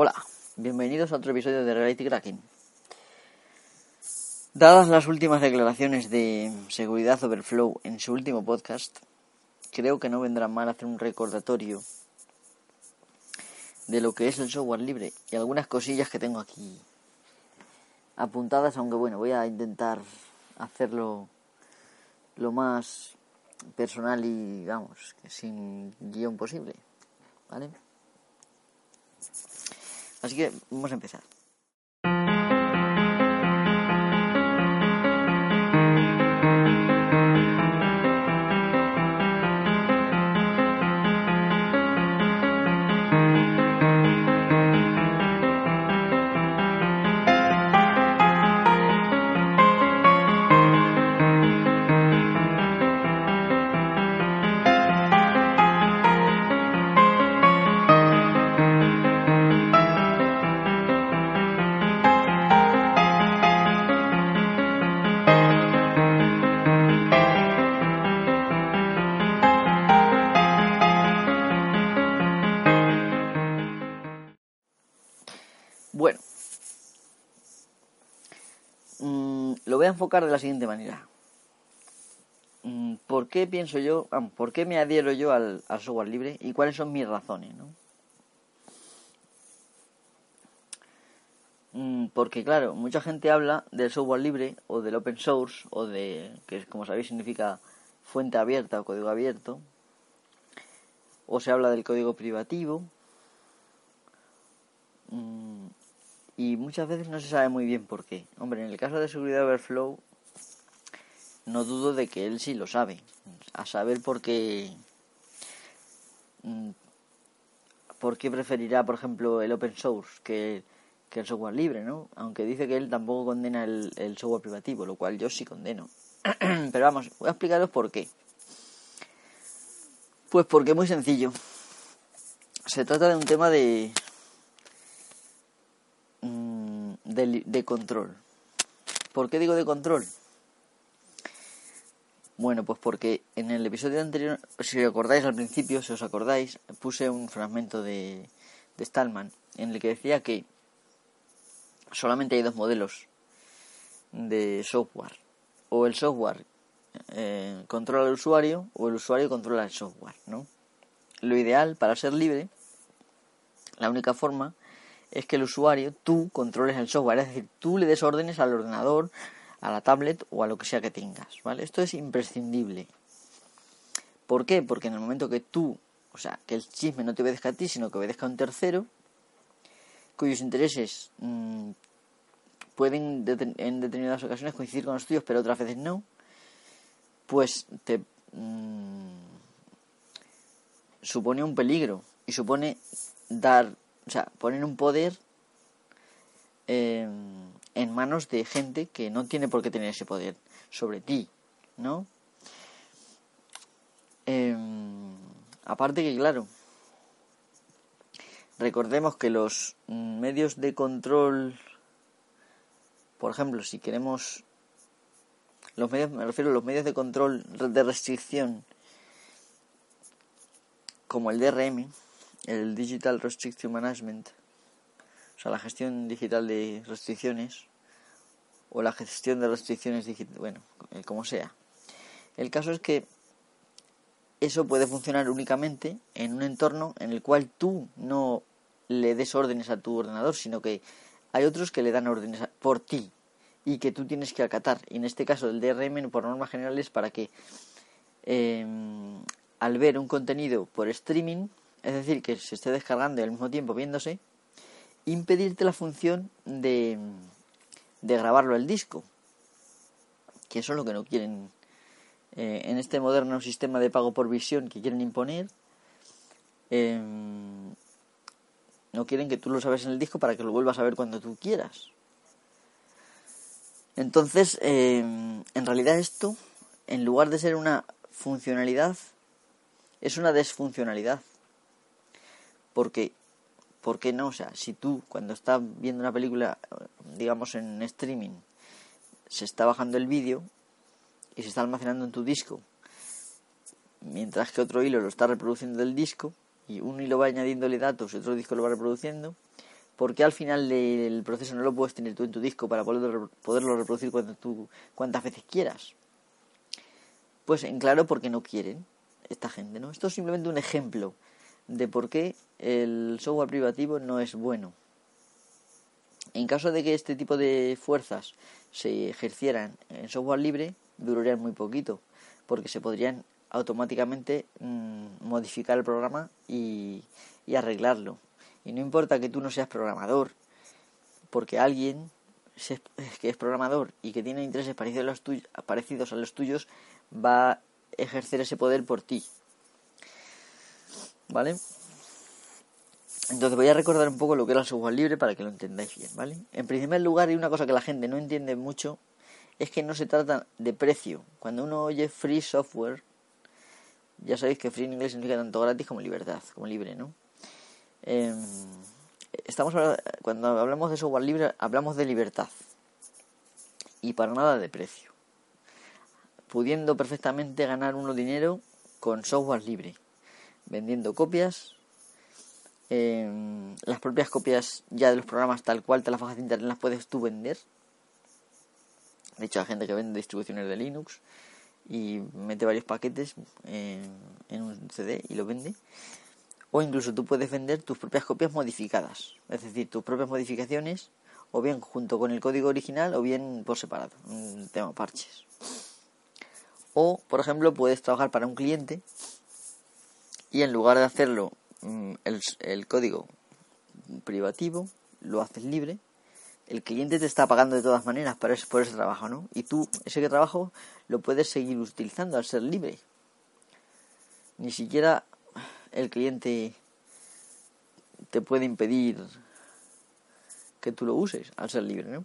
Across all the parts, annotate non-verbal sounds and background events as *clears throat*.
Hola, bienvenidos a otro episodio de Reality Cracking. Dadas las últimas declaraciones de Seguridad Overflow en su último podcast, creo que no vendrá mal hacer un recordatorio de lo que es el software libre y algunas cosillas que tengo aquí apuntadas, aunque bueno, voy a intentar hacerlo lo más personal y, vamos, sin guion posible, ¿vale? Así que vamos a empezar. Enfocar de la siguiente manera. Mm, ¿Por qué pienso yo, por qué me adhiero yo al, software libre y cuáles son mis razones? ¿no? Mm, porque claro, mucha gente habla del software libre o del open source o de, que como sabéis significa fuente abierta o código abierto, o se habla del código privativo, y muchas veces no se sabe muy bien por qué. Hombre, en el caso de seguridad Overflow, no dudo de que él sí lo sabe. A saber por qué. Mm, por qué preferirá, por ejemplo, el open source que, el software libre, ¿no? Aunque dice que él tampoco condena el, el software privativo, lo cual yo sí condeno. *clears throat* Pero vamos, voy a explicaros por qué. Pues porque es muy sencillo. Se trata de un tema de, de, control. ¿Por qué digo de control? Bueno, pues porque en el episodio anterior, si recordáis al principio, si os acordáis, puse un fragmento de, de Stallman en el que decía que solamente hay dos modelos de software. O el software eh, controla al usuario o el usuario controla el software, ¿no? Lo ideal para ser libre, la única forma es que el usuario, tú controles el software, es decir, tú le des órdenes al ordenador, a la tablet o a lo que sea que tengas, ¿vale? Esto es imprescindible. ¿Por qué? Porque en el momento que tú, o sea, que el chisme no te obedezca a ti, sino que obedezca a un tercero, cuyos intereses mm, pueden en determinadas ocasiones coincidir con los tuyos, pero otras veces no, pues te mm, supone un peligro y supone dar o sea, poner un poder em, en manos de gente que no tiene por qué tener ese poder sobre ti, ¿no? Em, aparte que, claro, recordemos que los medios de control, por ejemplo, si queremos los medios, me refiero a los medios de control de restricción como el DRM, el Digital Restriction Management, o sea, la gestión digital de restricciones, o la gestión de restricciones digitales, bueno, eh, como sea. El caso es que eso puede funcionar únicamente en un entorno en el cual tú no le des órdenes a tu ordenador, sino que hay otros que le dan órdenes por ti y que tú tienes que acatar. Y en este caso el DRM, por normas generales, para que em, al ver un contenido por streaming, es decir, que se esté descargando y al mismo tiempo viéndose, impedirte la función de, de grabarlo al disco. Que eso es lo que no quieren eh, en este moderno sistema de pago por visión que quieren imponer. Em, no quieren que tú lo sabes en el disco para que lo vuelvas a ver cuando tú quieras. Entonces, em, en realidad esto, en lugar de ser una funcionalidad, es una desfuncionalidad. Porque, ¿por qué no? O sea, si tú cuando estás viendo una película, digamos en streaming, se está bajando el vídeo y se está almacenando en tu disco, mientras que otro hilo lo está reproduciendo del disco, y un hilo va añadiéndole datos y otro disco lo va reproduciendo, ¿por qué al final del proceso no lo puedes tener tú en tu disco para poderlo, poderlo reproducir cuando tú, cuantas veces quieras? Pues en claro, porque no quieren esta gente, ¿no? Esto es simplemente un ejemplo de por qué el software privativo no es bueno. En caso de que este tipo de fuerzas se ejercieran en software libre, durarían muy poquito, porque se podrían automáticamente mm, modificar el programa y, arreglarlo. Y no importa que tú no seas programador, porque alguien que es programador y que tiene intereses parecidos a los tuyos va a ejercer ese poder por ti. ¿Vale? Entonces voy a recordar un poco lo que era el software libre para que lo entendáis bien, ¿vale? En primer lugar, y una cosa que la gente no entiende mucho es que no se trata de precio. Cuando uno oye free software, ya sabéis que free en inglés significa tanto gratis como libertad, como libre, ¿no? Em, estamos cuando hablamos de software libre hablamos de libertad y para nada de precio. Pudiendo perfectamente ganar uno dinero con software libre, vendiendo copias, em, las propias copias ya de los programas tal cual te las bajas de internet las puedes tú vender. De hecho, hay gente que vende distribuciones de Linux y mete varios paquetes en, un CD y lo vende. O incluso tú puedes vender tus propias copias modificadas, es decir, tus propias modificaciones, o bien junto con el código original, o bien por separado, un tema parches. O, por ejemplo, puedes trabajar para un cliente y en lugar de hacerlo mm, el, el código privativo, lo haces libre el cliente te está pagando de todas maneras por ese, por ese trabajo, ¿no? Y tú ese trabajo lo puedes seguir utilizando al ser libre. Ni siquiera el cliente te puede impedir que tú lo uses al ser libre, ¿no?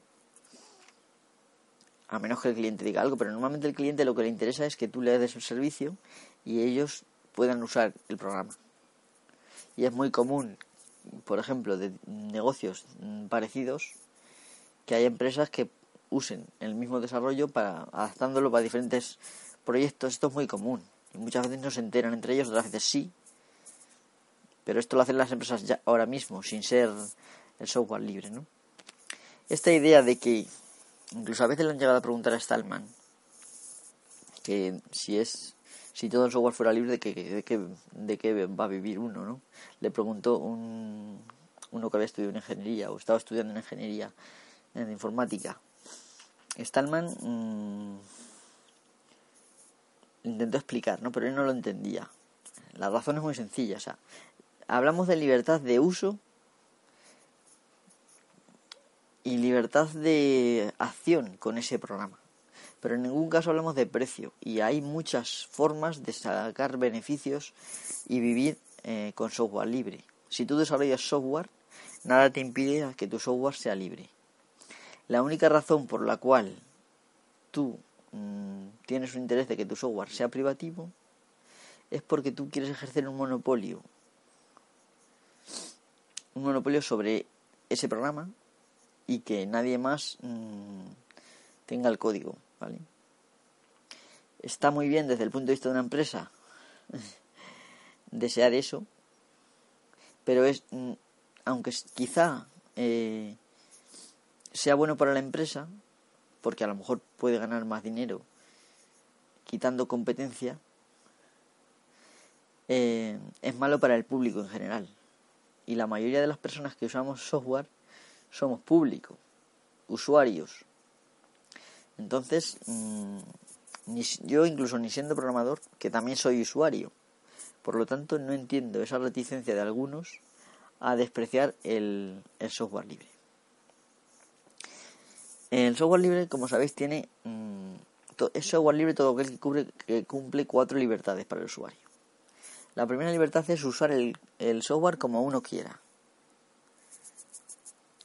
A menos que el cliente diga algo, pero normalmente el cliente lo que le interesa es que tú le des el servicio y ellos puedan usar el programa. Y es muy común, por ejemplo, de negocios parecidos, que hay empresas que usen el mismo desarrollo para adaptándolo para diferentes proyectos. Esto es muy común. Y muchas veces no se enteran entre ellos, otras veces sí. Pero esto lo hacen las empresas ya ahora mismo, sin ser el software libre, ¿no? Esta idea de que, incluso a veces le han llegado a preguntar a Stallman, que si es, si todo el software fuera libre, de qué, de qué, de qué va a vivir uno, ¿no? Le preguntó un, uno que había estudiado en ingeniería o estaba estudiando en ingeniería en informática. Stallman mmm, intentó explicar, ¿no? Pero él no lo entendía. La razón es muy sencilla, o sea, hablamos de libertad de uso y libertad de acción con ese programa. Pero en ningún caso hablamos de precio y hay muchas formas de sacar beneficios y vivir eh, con software libre. Si tú desarrollas software, nada te impide que tu software sea libre. La única razón por la cual tú mm, tienes un interés de que tu software sea privativo es porque tú quieres ejercer un monopolio. Un monopolio sobre ese programa y que nadie más mm, tenga el código, ¿vale? Está muy bien desde el punto de vista de una empresa *laughs* desear eso, pero es, mm, aunque quizá eh, sea bueno para la empresa, porque a lo mejor puede ganar más dinero quitando competencia, eh, es malo para el público en general. Y la mayoría de las personas que usamos software somos público, usuarios. Entonces, mm, yo incluso ni siendo programador, que también soy usuario, por lo tanto no entiendo esa reticencia de algunos a despreciar el software libre. El software libre, como sabéis, tiene mm, es software libre todo aquel que, cubre, que cumple cuatro libertades para el usuario. La primera libertad es usar el, software como uno quiera.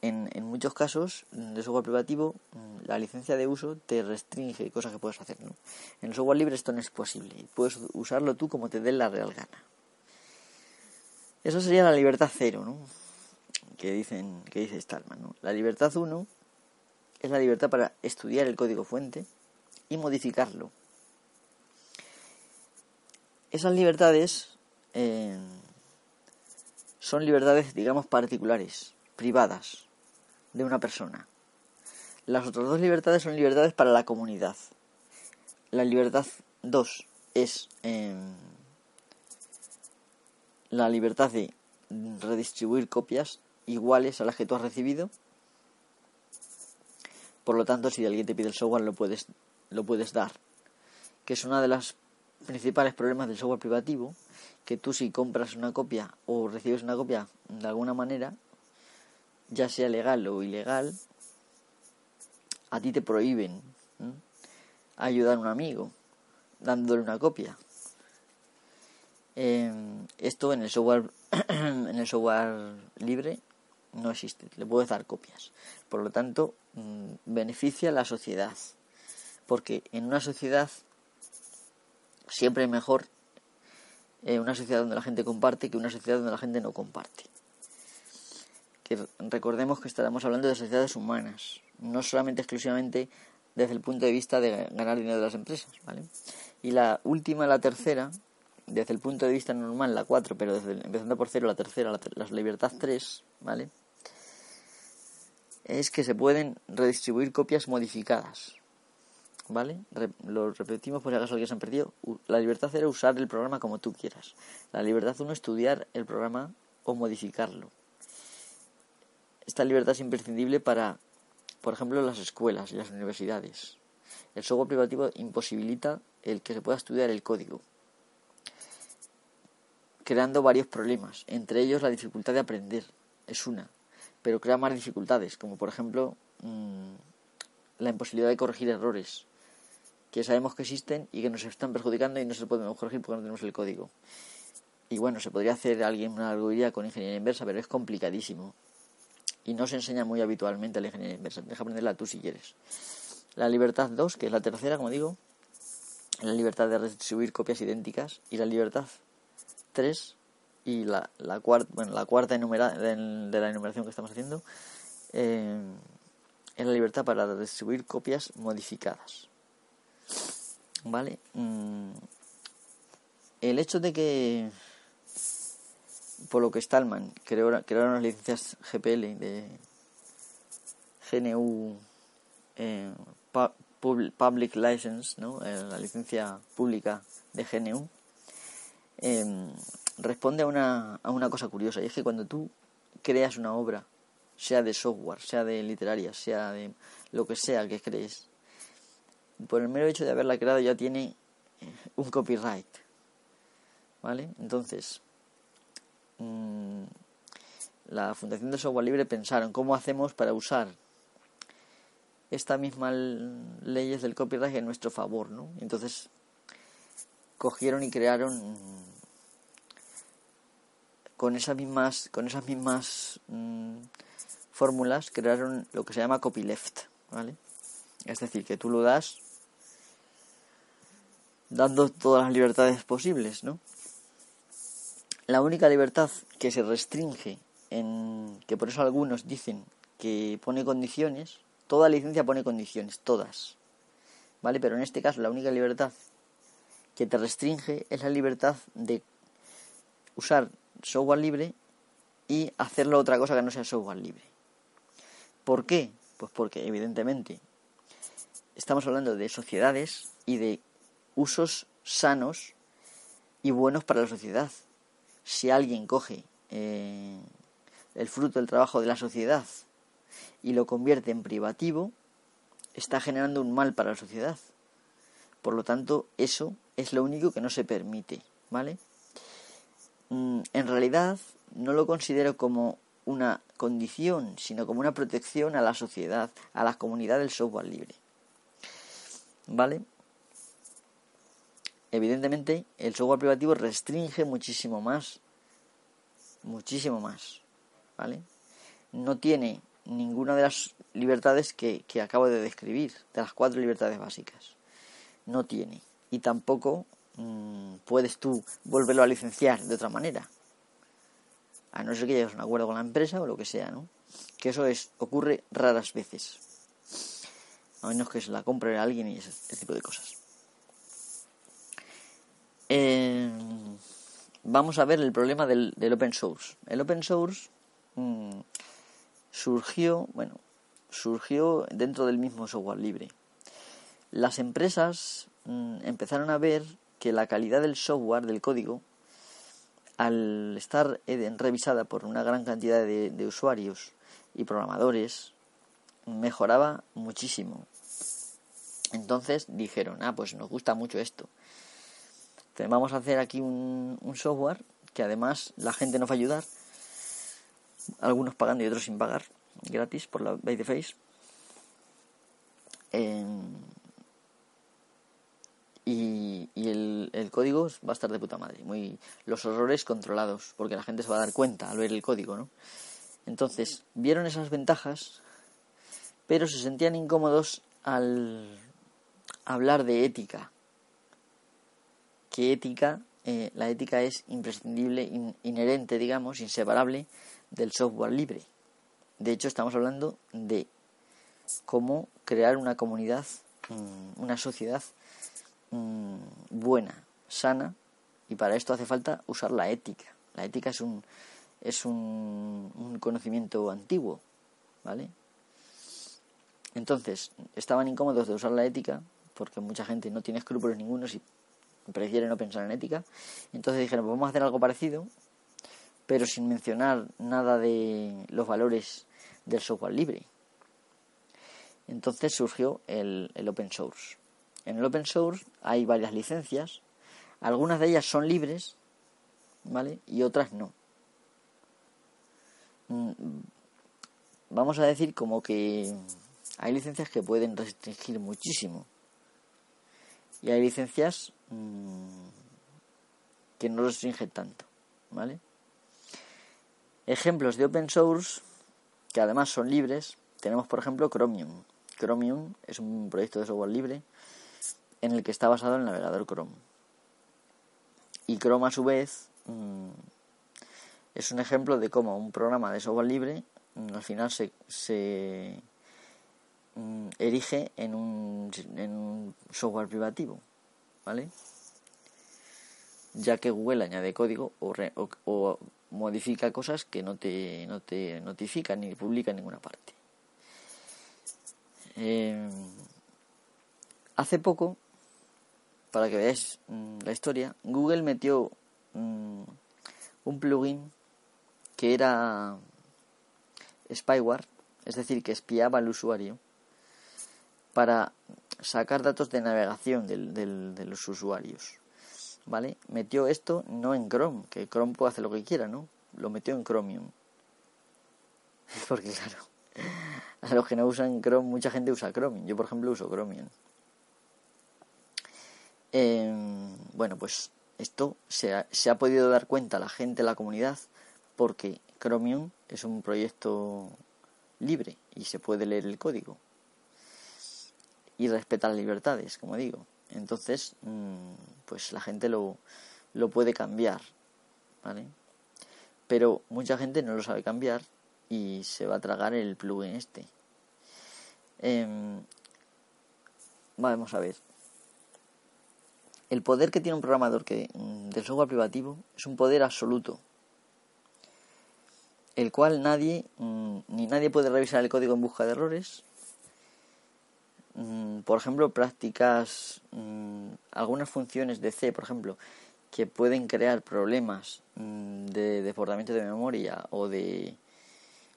En, en, muchos casos de software privativo, mm, la licencia de uso te restringe cosas que puedes hacer. ¿no? En el software libre esto no es posible. Puedes usarlo tú como te dé la real gana. Eso sería la libertad cero, ¿no? que dicen que dice Stallman. ¿no? La libertad uno es la libertad para estudiar el código fuente y modificarlo. Esas libertades eh, son libertades, digamos, particulares, privadas de una persona. Las otras dos libertades son libertades para la comunidad. La libertad 2 es em, la libertad de redistribuir copias iguales a las que tú has recibido. Por lo tanto, si alguien te pide el software, lo puedes, lo puedes dar. Que es uno de los principales problemas del software privativo, que tú si compras una copia o recibes una copia de alguna manera, ya sea legal o ilegal, a ti te prohíben ayudar a un amigo dándole una copia. Em, esto en el software *clears throat* en el software libre no existe, le puedes dar copias. Por lo tanto, mm, beneficia a la sociedad. Porque en una sociedad siempre es mejor eh, una sociedad donde la gente comparte que una sociedad donde la gente no comparte. Que recordemos que estaremos hablando de sociedades humanas, no solamente exclusivamente desde el punto de vista de ganar dinero de las empresas, ¿vale? Y la última, la tercera, desde el punto de vista normal, la 4, pero desde, empezando por cero, la tercera, la, la libertad 3, ¿vale? Es que se pueden redistribuir copias modificadas, ¿vale? lo repetimos por si acaso alguien se han perdido. La libertad 0 usar el programa como tú quieras. La libertad 1 estudiar el programa o modificarlo. Esta libertad es imprescindible para, por ejemplo, las escuelas y las universidades. El software privativo imposibilita el que se pueda estudiar el código, creando varios problemas, entre ellos la dificultad de aprender, es una, pero crea más dificultades, como por ejemplo mm, la imposibilidad de corregir errores, que sabemos que existen y que nos están perjudicando y no se podemos corregir porque no tenemos el código. Y bueno, se podría hacer alguien una algoritmia con ingeniería inversa, pero es complicadísimo. Y no se enseña muy habitualmente la ingeniería inversa. Deja aprenderla tú si quieres. La libertad 2, que es la tercera, como digo, la libertad de redistribuir copias idénticas y la libertad 3 y la, la cuarta bueno la cuarta enumera, de, la enumeración que estamos haciendo eh, es la libertad para redistribuir copias modificadas vale mm, el hecho de que por lo que Stallman creó, creó unas licencias GPL de GNU eh, Public License, ¿no? Eh, la licencia pública de GNU, em, responde a una, a una cosa curiosa, y es que cuando tú creas una obra, sea de software, sea de literaria, sea de lo que sea que crees, por el mero hecho de haberla creado ya tiene eh, un copyright. ¿Vale? Entonces, mm, la Fundación de Software Libre pensaron cómo hacemos para usar estas mismas leyes del copyright en nuestro favor, ¿no? Entonces cogieron y crearon con esas mismas con esas mismas mm, fórmulas crearon lo que se llama copyleft, ¿vale? Es decir, que tú lo das dando todas las libertades posibles, ¿no? La única libertad que se restringe en que por eso algunos dicen que pone condiciones Toda licencia pone condiciones, todas. ¿Vale? Pero en este caso la única libertad que te restringe es la libertad de usar software libre y hacerlo otra cosa que no sea software libre. ¿Por qué? Pues porque evidentemente estamos hablando de sociedades y de usos sanos y buenos para la sociedad. Si alguien coge eh, el fruto del trabajo de la sociedad y lo convierte en privativo, está generando un mal para la sociedad. Por lo tanto, eso es lo único que no se permite, ¿vale? Mm, en realidad, no lo considero como una condición, sino como una protección a la sociedad, a la comunidad del software libre. ¿Vale? Evidentemente, el software privativo restringe muchísimo más, muchísimo más, ¿vale? No tiene ninguna de las libertades que, acabo de describir, de las cuatro libertades básicas. No tiene. Y tampoco mm, puedes tú volverlo a licenciar de otra manera. A no ser que llegues a un acuerdo con la empresa o lo que sea, ¿no? Que eso es, ocurre raras veces. A menos que se la compre alguien y ese, tipo de cosas. Eh, vamos a ver el problema del, open source. El open source mm, surgió, bueno, surgió dentro del mismo software libre. Las empresas mm, empezaron a ver que la calidad del software, del código, al estar eh, revisada por una gran cantidad de, usuarios y programadores, mejoraba muchísimo. Entonces dijeron, ah, pues nos gusta mucho esto. Vamos a hacer aquí un, software que además la gente nos va a ayudar, algunos pagando y otros sin pagar, gratis por la By the Face. y, el, código va a estar de puta madre. Muy, los horrores controlados, porque la gente se va a dar cuenta al ver el código, ¿no? Entonces, vieron esas ventajas, pero se sentían incómodos al hablar de ética. Que ética, eh, la ética es imprescindible, inherente, digamos, inseparable del software libre. De hecho, estamos hablando de cómo crear una comunidad, mm, una sociedad mm, buena, sana, y para esto hace falta usar la ética. La ética es un, es un, un conocimiento antiguo, ¿vale? Entonces, estaban incómodos de usar la ética porque mucha gente no tiene escrúpulos ninguno y prefiere no pensar en ética. Entonces dijeron, pues vamos a hacer algo parecido, pero sin mencionar nada de los valores del software libre. Entonces surgió el, el open source. En el open source hay varias licencias, algunas de ellas son libres, ¿vale? Y otras no. Mm, vamos a decir como que hay licencias que pueden restringir muchísimo. Y hay licencias mm, que no restringen tanto, ¿vale? Ejemplos de open source que además son libres, tenemos por ejemplo Chromium. Chromium es un proyecto de software libre en el que está basado el navegador Chrome. Y Chrome a su vez mm, es un ejemplo de cómo un programa de software libre mm, al final se, se erige en un, en un software privativo, ¿vale? Ya que Google añade código o, o, modifica cosas que no te, no te notifica ni publica en ninguna parte. Eh, hace poco, para que veáis mm, la historia, Google metió mm, un plugin que era spyware, es decir, que espiaba al usuario para sacar datos de navegación de los usuarios. ¿Vale? Metió esto no en Chrome, que Chrome puede hacer lo que quiera, ¿no? Lo metió en Chromium. *laughs* Porque claro, a los que no usan Chrome, mucha gente usa Chromium. Yo, por ejemplo, uso Chromium. Em, bueno, pues esto se ha, se ha podido dar cuenta la gente, la comunidad, porque Chromium es un proyecto libre y se puede leer el código y respeta las libertades, como digo. Entonces, mm, pues la gente lo, lo puede cambiar, ¿vale? Pero mucha gente no lo sabe cambiar y se va a tragar el plugin este. Em, vamos a ver. El poder que tiene un programador que, mm, del software privativo es un poder absoluto, el cual nadie, mm, ni nadie puede revisar el código en busca de errores, Mm, por ejemplo, prácticas, mm, algunas funciones de C, por ejemplo, que pueden crear problemas mm, de desbordamiento de memoria o de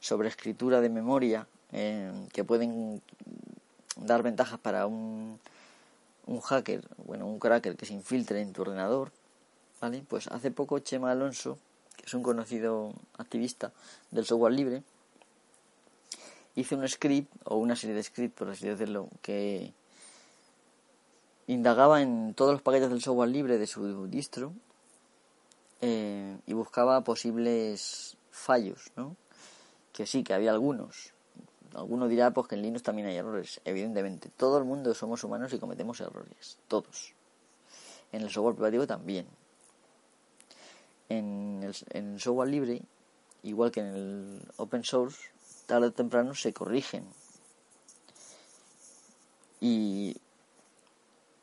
sobreescritura de memoria, eh, que pueden dar ventajas para un, un hacker, bueno, un cracker que se infiltre en tu ordenador, ¿vale? Pues hace poco Chema Alonso, que es un conocido activista del software libre, hice un script o una serie de scripts, por así decirlo, que indagaba en todos los paquetes del software libre de su distro eh, y buscaba posibles fallos, ¿no? Que sí, que había algunos. Alguno dirá pues que en Linux también hay errores. Evidentemente, todo el mundo somos humanos y cometemos errores, todos. En el software privativo también. En el, en el software libre, igual que en el open source, tarde o temprano se corrigen. Y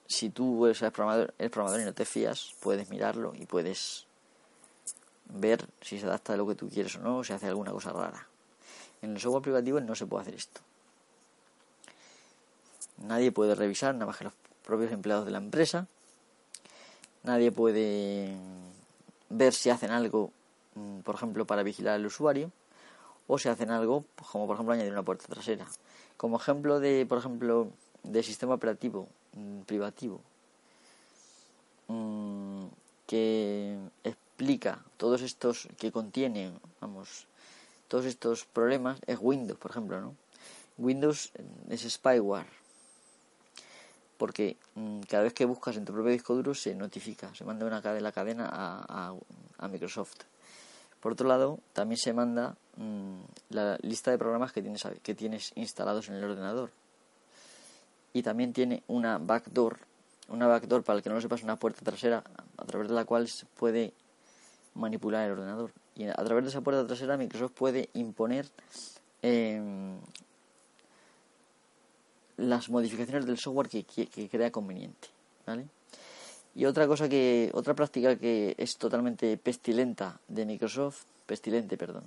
si tú eres programador, eres y no te fías, puedes mirarlo y puedes ver si se adapta a lo que tú quieres o no, o si hace alguna cosa rara. En el software privativo no se puede hacer esto. Nadie puede revisar, nada más que los propios empleados de la empresa. Nadie puede ver si hacen algo, mm, por ejemplo, para vigilar al usuario, o si hacen algo, como por ejemplo añadir una puerta trasera. Como ejemplo de, por ejemplo, de sistema operativo mm, privativo mm, que explica todos estos que contiene, vamos, todos estos problemas es Windows, por ejemplo, ¿no? Windows es spyware porque mm, cada vez que buscas en tu propio disco duro se notifica, se manda una cadena, la cadena a, Microsoft. Por otro lado, también se manda la lista de programas que tienes, que tienes instalados en el ordenador y también tiene una backdoor, una backdoor para el que no lo sepas, una puerta trasera a través de la cual se puede manipular el ordenador. Y a través de esa puerta trasera Microsoft puede imponer em, las modificaciones del software que, que, crea conveniente. ¿vale? Y otra cosa que, otra práctica que es totalmente pestilenta de Microsoft, pestilente, perdón,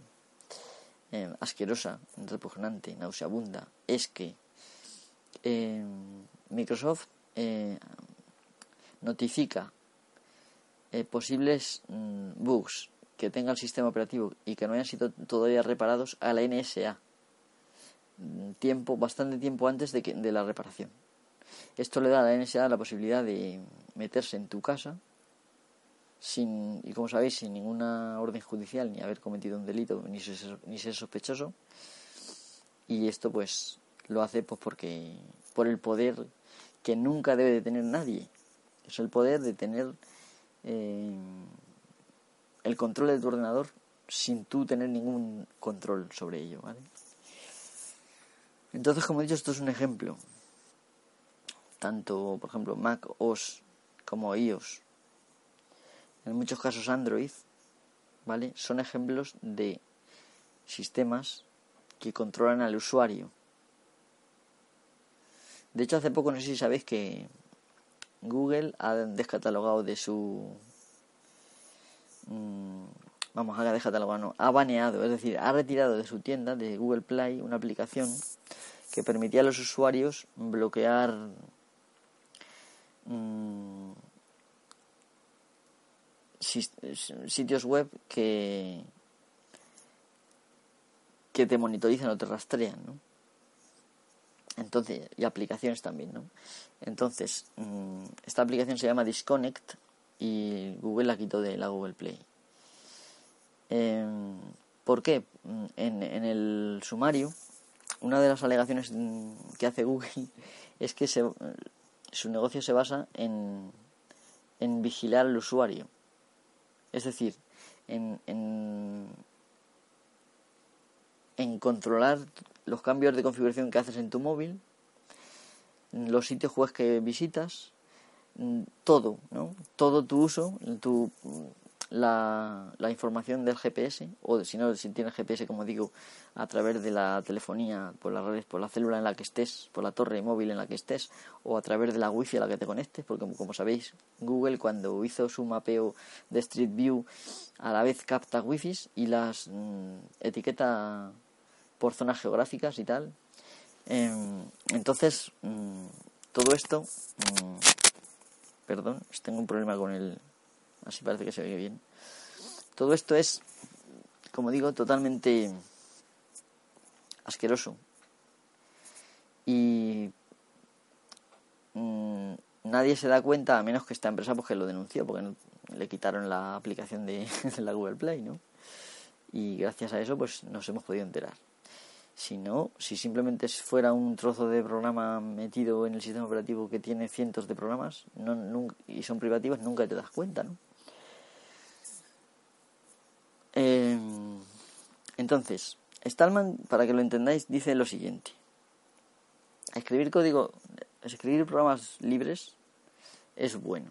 em, asquerosa, repugnante, nauseabunda, es que eh, Microsoft eh, notifica eh, posibles mm, bugs que tenga el sistema operativo y que no hayan sido todavía reparados a la NSA mm, tiempo bastante tiempo antes de, que, de la reparación esto le da a la NSA la posibilidad de meterse en tu casa sin y como sabéis sin ninguna orden judicial ni haber cometido un delito ni ser, ni ser sospechoso. Y esto pues lo hace pues porque por el poder que nunca debe de tener nadie. Es el poder de tener eh, el control de tu ordenador sin tú tener ningún control sobre ello ¿vale? entonces como he dicho esto es un ejemplo tanto por ejemplo Mac OS como iOS en muchos casos Android vale son ejemplos de sistemas que controlan al usuario. De hecho, hace poco no sé si sabéis que Google ha descatalogado de su... Mm, vamos, ha descatalogado, no, ha baneado, es decir, ha retirado de su tienda, de Google Play, una aplicación que permitía a los usuarios bloquear mm, sitios web que que te monitorizan o te rastrean, ¿no? Entonces, y aplicaciones también, ¿no? Entonces, mm, esta aplicación se llama Disconnect y Google la quitó de la Google Play. Em, ¿Por qué? Mm, en, en, el sumario, una de las alegaciones que hace Google *laughs* es que se, su negocio se basa en, en vigilar al usuario. Es decir, en, en, controlar los cambios de configuración que haces en tu móvil, los sitios web que visitas, todo, ¿no? Todo tu uso, tu, la, información del GPS, o si no, si tienes GPS, como digo, a través de la telefonía, por las redes, por la célula en la que estés, por la torre móvil en la que estés, o a través de la wifi a la que te conectes, porque como, sabéis, Google cuando hizo su mapeo de Street View, a la vez capta wifi y las mm, etiqueta por zonas geográficas y tal. Em, entonces, mm, todo esto, mm, perdón, tengo un problema con el, así parece que se oye bien. Todo esto es, como digo, totalmente asqueroso. Y mm, nadie se da cuenta, a menos que esta empresa porque lo denunció, porque le quitaron la aplicación de, *laughs* de la Google Play, ¿no? Y gracias a eso, pues nos hemos podido enterar. Si no, si simplemente fuera un trozo de programa metido en el sistema operativo que tiene cientos de programas no, y son privativos, nunca te das cuenta, ¿no? Em, entonces, Stallman, para que lo entendáis, dice lo siguiente. Escribir código, escribir programas libres es bueno.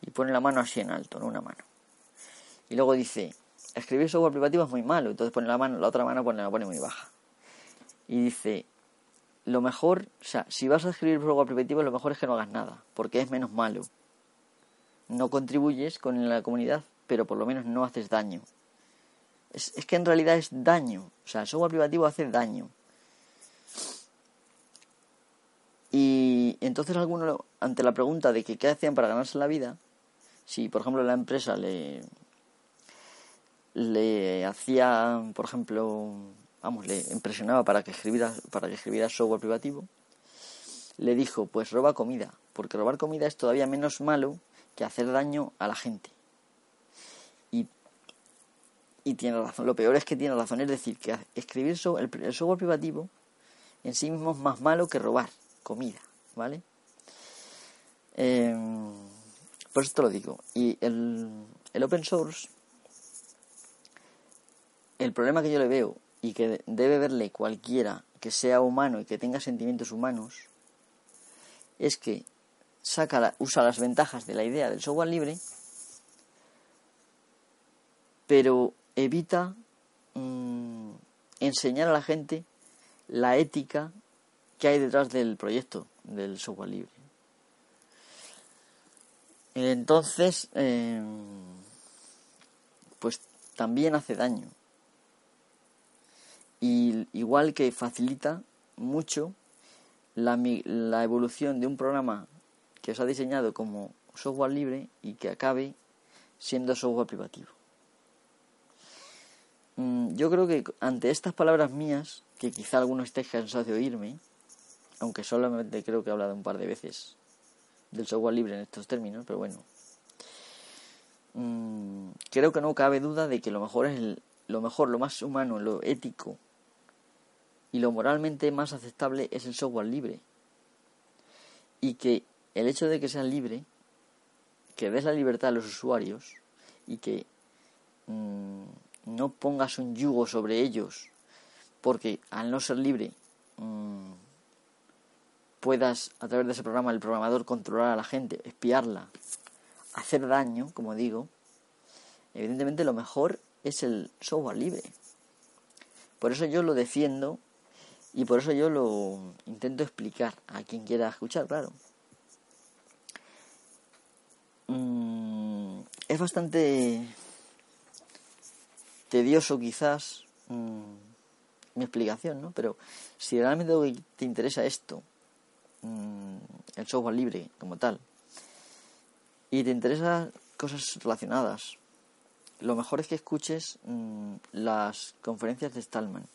Y pone la mano así en alto, no una mano. Y luego dice, escribir software privativo es muy malo, entonces pone la mano, la otra mano pone, la pone muy baja. Y dice, lo mejor, o sea, si vas a escribir software privativo, lo mejor es que no hagas nada, porque es menos malo. No contribuyes con la comunidad, pero por lo menos no haces daño. Es, es que en realidad es daño. O sea, el software privativo hace daño. Y entonces algunos, ante la pregunta de que qué hacían para ganarse la vida, si por ejemplo la empresa le, le hacía, por ejemplo, vamos, le impresionaba para que escribiera, para que escribiera software privativo, le dijo, pues roba comida, porque robar comida es todavía menos malo que hacer daño a la gente. Y, tiene razón, lo peor es que tiene razón, es decir, que escribir el, software privativo en sí mismo es más malo que robar comida, ¿vale? Em, por eso te lo digo. Y el, el open source, el problema que yo le veo y que debe verle cualquiera que sea humano y que tenga sentimientos humanos es que saca usa las ventajas de la idea del software libre, pero evita mm, enseñar a la gente la ética que hay detrás del proyecto del software libre. Entonces, em, pues también hace daño. Y igual que facilita mucho la, la evolución de un programa que se ha diseñado como software libre y que acabe siendo software privativo. Mm, yo creo que ante estas palabras mías, que quizá algunos estéis cansados de oírme, aunque solamente creo que he hablado un par de veces del software libre en estos términos, pero bueno, mm, creo que no cabe duda de que lo mejor es lo mejor, lo más humano, lo ético y lo moralmente más aceptable es el software libre. Y que el hecho de que sea libre, que des la libertad a los usuarios y que mm, no pongas un yugo sobre ellos, porque al no ser libre mm, puedas a través de ese programa el programador controlar a la gente, espiarla, hacer daño, como digo, evidentemente lo mejor es el software libre. Por eso yo lo defiendo y por eso yo lo intento explicar a quien quiera escuchar, claro. Mm, es bastante tedioso quizás mm, mi explicación, ¿no? Pero si realmente te interesa esto, mm, el software libre como tal, y te interesan cosas relacionadas, lo mejor es que escuches las conferencias de Stallman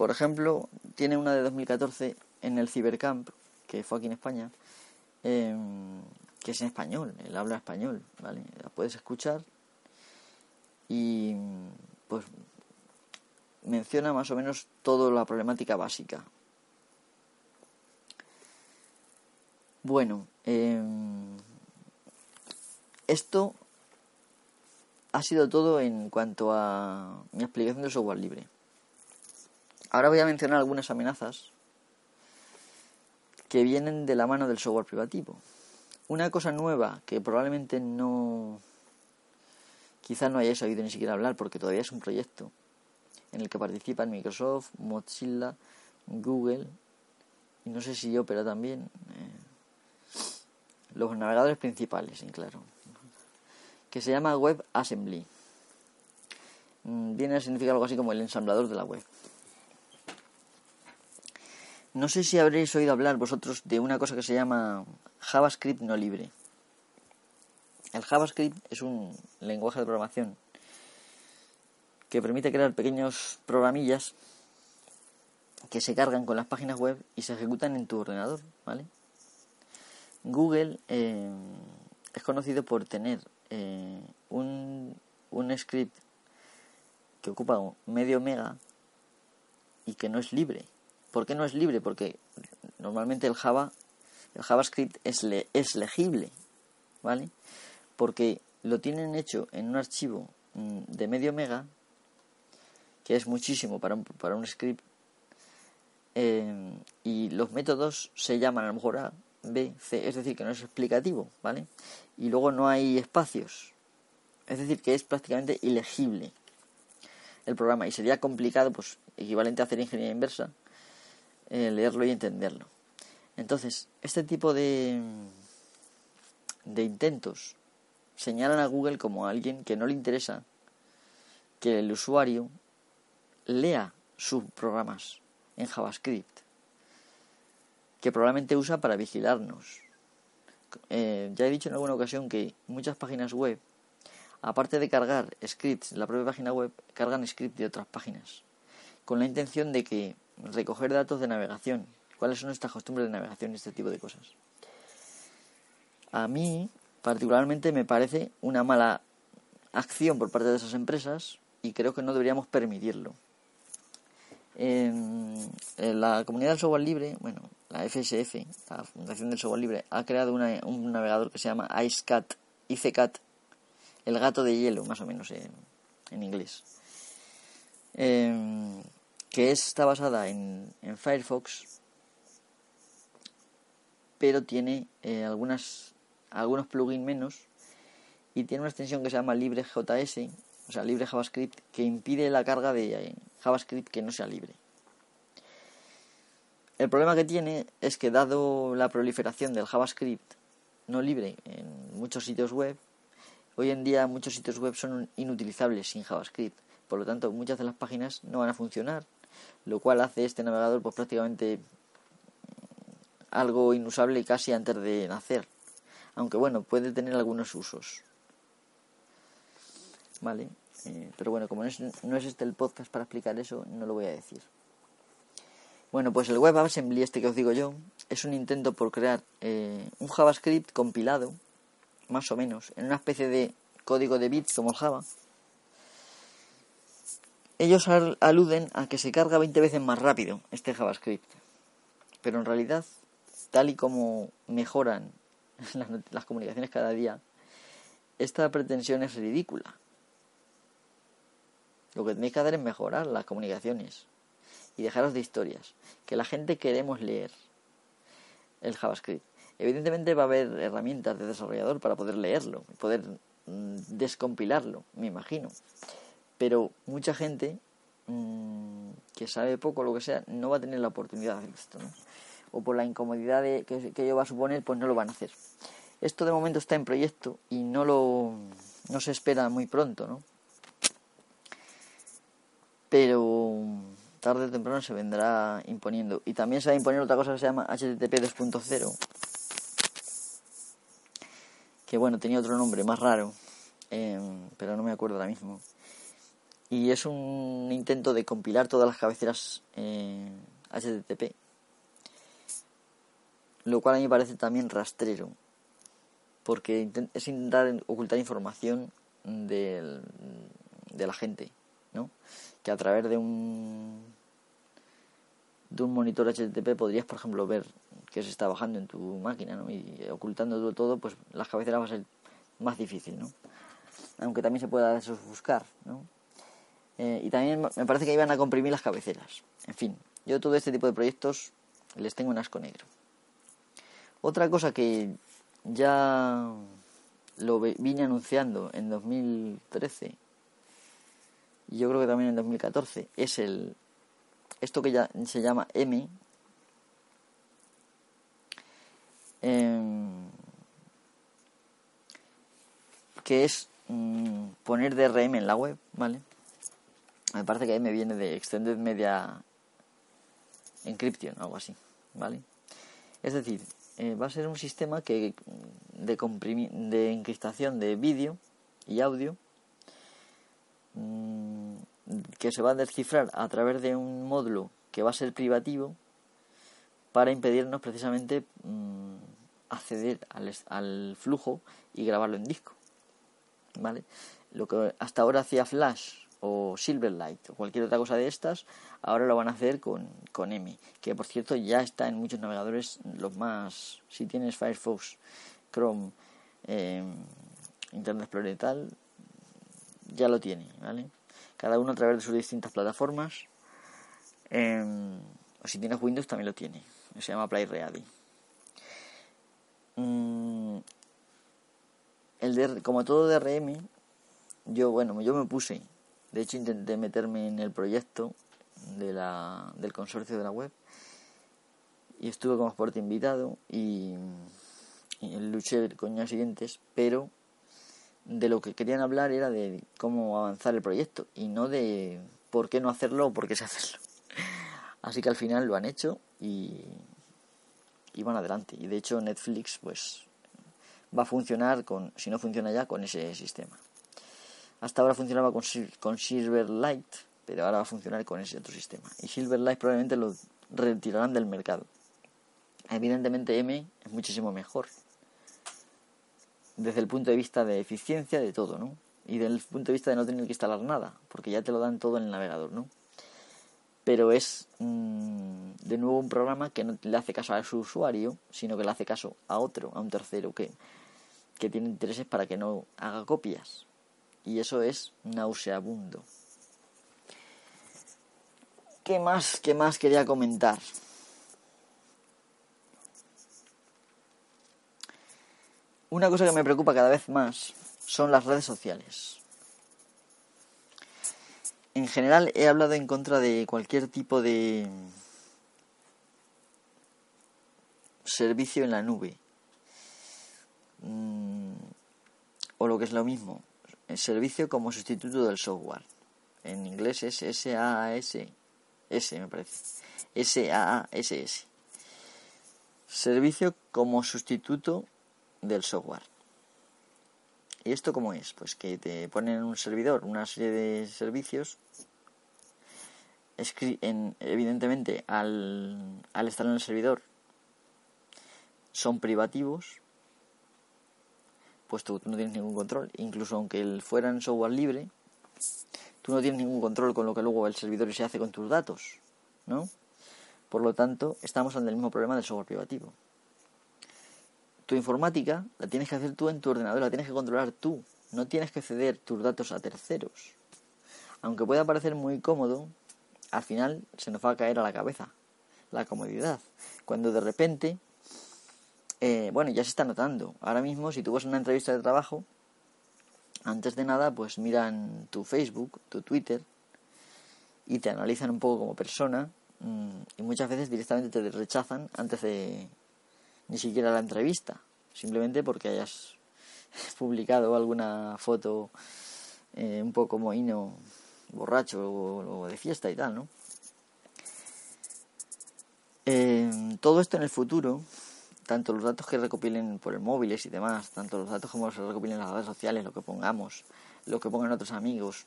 por ejemplo, tiene una de 2014 en el Cibercamp, que fue aquí en España, em, que es en español, él habla español, ¿vale? La puedes escuchar y pues menciona más o menos toda la problemática básica. Bueno, em, esto ha sido todo en cuanto a mi explicación del software libre. Ahora voy a mencionar algunas amenazas que vienen de la mano del software privativo. Una cosa nueva que probablemente no quizás no hayáis oído ni siquiera hablar porque todavía es un proyecto en el que participan Microsoft, Mozilla, Google y no sé si yo, pero también eh, los navegadores principales, claro, que se llama WebAssembly. Mm, viene a significar algo así como el ensamblador de la web. No sé si habréis oído hablar vosotros de una cosa que se llama JavaScript no libre. El JavaScript es un lenguaje de programación que permite crear pequeños programillas que se cargan con las páginas web y se ejecutan en tu ordenador, ¿vale? Google eh, es conocido por tener eh, un, un script que ocupa medio mega y que no es libre. ¿Por qué no es libre? Porque normalmente el Java, el JavaScript es, es legible, ¿vale? Porque lo tienen hecho en un archivo mm, de medio mega, que es muchísimo para un, para un script, eh, y los métodos se llaman a lo mejor A, B, C, es decir, que no es explicativo, ¿vale? Y luego no hay espacios, es decir, que es prácticamente ilegible el programa y sería complicado, pues equivalente a hacer ingeniería inversa, eh, leerlo y entenderlo. Entonces, este tipo de, de intentos señalan a Google como a alguien que no le interesa que el usuario lea sus programas en JavaScript, que probablemente usa para vigilarnos. Eh, ya he dicho en alguna ocasión que muchas páginas web, aparte de cargar scripts en la propia página web, cargan scripts de otras páginas, con la intención de que recoger datos de navegación, cuáles son nuestras costumbres de navegación y este tipo de cosas. A mí, particularmente, me parece una mala acción por parte de esas empresas y creo que no deberíamos permitirlo. En, la comunidad del software libre, bueno, la FSF, la Fundación del Software Libre, ha creado un navegador que se llama IceCat, IceCat, el gato de hielo, más o menos en, inglés, em, que está basada en, Firefox, pero tiene eh, algunas, algunos plugins menos y tiene una extensión que se llama LibreJS, o sea, libre JavaScript, que impide la carga de eh, JavaScript que no sea libre. El problema que tiene es que dado la proliferación del JavaScript no libre en muchos sitios web, hoy en día muchos sitios web son inutilizables sin JavaScript. Por lo tanto, muchas de las páginas no van a funcionar, lo cual hace este navegador pues prácticamente mm, algo inusable casi antes de nacer. Aunque bueno, puede tener algunos usos. ¿vale? Eh, pero bueno, como no es, no es este el podcast para explicar eso, no lo voy a decir. Bueno, pues el WebAssembly, este que os digo yo, es un intento por crear eh, un JavaScript compilado, más o menos, en una especie de código de bits como el Java. Ellos aluden a que se carga 20 veces más rápido este JavaScript. Pero en realidad, tal y como mejoran *laughs* las comunicaciones cada día, esta pretensión es ridícula. Lo que tenéis que hacer es mejorar las comunicaciones y dejaros de historias. Que la gente queremos leer el JavaScript. Evidentemente va a haber herramientas de desarrollador para poder leerlo, poder mm, descompilarlo, me imagino. Pero mucha gente mm, que sabe poco, lo que sea, no va a tener la oportunidad de hacer esto. O por la incomodidad de, que, ello va a suponer, pues no lo van a hacer. Esto de momento está en proyecto y no lo no se espera muy pronto, ¿no? pero tarde o temprano se vendrá imponiendo. Y también se va a imponer otra cosa que se llama HTTP 2.0, que bueno, tenía otro nombre más raro, em, pero no me acuerdo ahora mismo. Y es un intento de compilar todas las cabeceras HTTP, lo cual a mí me parece también rastrero, porque es intentar ocultar información de la gente, ¿no? que a través de un de un monitor HTTP podrías, por ejemplo, ver que se está bajando en tu máquina, ¿no? Y ocultando todo, pues las cabeceras va a ser más difícil, ¿no? Aunque también se pueda buscar, ¿no? Eh, y también me parece que iban a comprimir las cabeceras. En fin, yo todo este tipo de proyectos les tengo un asco negro. Otra cosa que ya lo vine anunciando en 2013 y yo creo que también en 2014, es el esto que ya se llama M, em, que es mm, poner DRM en la web, ¿vale? Me parece que M viene de Extended Media Encryption, algo así, ¿vale? Es decir, eh, va a ser un sistema que de, de encriptación de vídeo y audio Mm, que se va a descifrar a través de un módulo que va a ser privativo para impedirnos precisamente mm, acceder al, al, flujo y grabarlo en disco. ¿Vale? Lo que hasta ahora hacía Flash o Silverlight o cualquier otra cosa de estas, ahora lo van a hacer con, con M, que por cierto ya está en muchos navegadores, los más, si tienes Firefox, Chrome, eh, Internet Explorer y tal, ya lo tiene, ¿vale? Cada uno a través de sus distintas plataformas. Em, o si tienes Windows también lo tiene. Se llama Play Ready. Mm, el como todo DRM, yo bueno, yo me puse, de hecho intenté meterme en el proyecto de la, del consorcio de la web y estuve como exporte invitado y, luché con años siguientes, pero de lo que querían hablar era de cómo avanzar el proyecto y no de por qué no hacerlo o por qué se hacerlo. *laughs* Así que al final lo han hecho y, y van adelante. Y de hecho Netflix pues va a funcionar con, si no funciona ya, con ese sistema. Hasta ahora funcionaba con, Silverlight, pero ahora va a funcionar con ese otro sistema. Y Silverlight probablemente lo retirarán del mercado. Evidentemente M es muchísimo mejor. Desde el punto de vista de eficiencia, de todo, ¿no? Y desde el punto de vista de no tener que instalar nada, porque ya te lo dan todo en el navegador, ¿no? Pero es mm, de nuevo un programa que no le hace caso a su usuario, sino que le hace caso a otro, a un tercero que, que tiene intereses para que no haga copias. Y eso es nauseabundo. ¿Qué más, qué más quería comentar? Una cosa que me preocupa cada vez más son las redes sociales. En general he hablado en contra de cualquier tipo de servicio en la nube. Mm, o lo que es lo mismo, el servicio como sustituto del software. En inglés es S-A-A-S, S me parece. S-A-A-S-S. Servicio como sustituto del software. ¿Y esto cómo es? Pues que te ponen en un servidor una serie de servicios. En, evidentemente, al, al estar en el servidor, son privativos, que tú no tienes ningún control. Incluso aunque fuera en software libre, tú no tienes ningún control con lo que luego el servidor se hace con tus datos, ¿no? Por lo tanto, estamos ante el mismo problema del software privativo tu informática la tienes que hacer tú en tu ordenador, la tienes que controlar tú. No tienes que ceder tus datos a terceros. Aunque pueda parecer muy cómodo, al final se nos va a caer a la cabeza la comodidad. Cuando de repente, eh, bueno, ya se está notando. Ahora mismo, si tú vas a una entrevista de trabajo, antes de nada, pues miran tu Facebook, tu Twitter, y te analizan un poco como persona, mm, y muchas veces directamente te rechazan antes de, ni siquiera la entrevista, simplemente porque hayas *laughs* publicado alguna foto eh, un poco mohino, borracho o, de fiesta y tal, ¿no? Eh, todo esto en el futuro, tanto los datos que recopilen por el móviles y demás, tanto los datos como se recopilen en las redes sociales, lo que pongamos, lo que pongan otros amigos,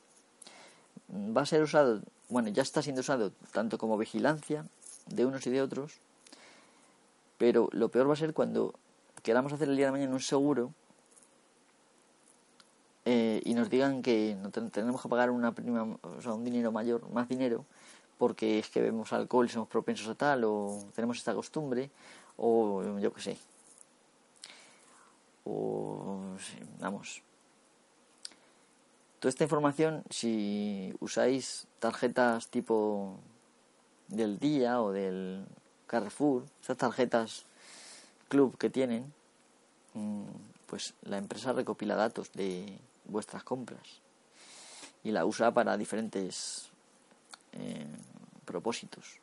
va a ser usado, bueno, ya está siendo usado tanto como vigilancia de unos y de otros, pero lo peor va a ser cuando queramos hacer el día de mañana un seguro eh, y nos digan que no tenemos que pagar una prima, o sea, un dinero mayor, más dinero, porque es que bebemos alcohol y somos propensos a tal, o tenemos esta costumbre, o yo qué sé. O, vamos. Toda esta información, si usáis tarjetas tipo del día o del Carrefour, esas tarjetas club que tienen, mm, pues la empresa recopila datos de vuestras compras y la usa para diferentes eh, propósitos.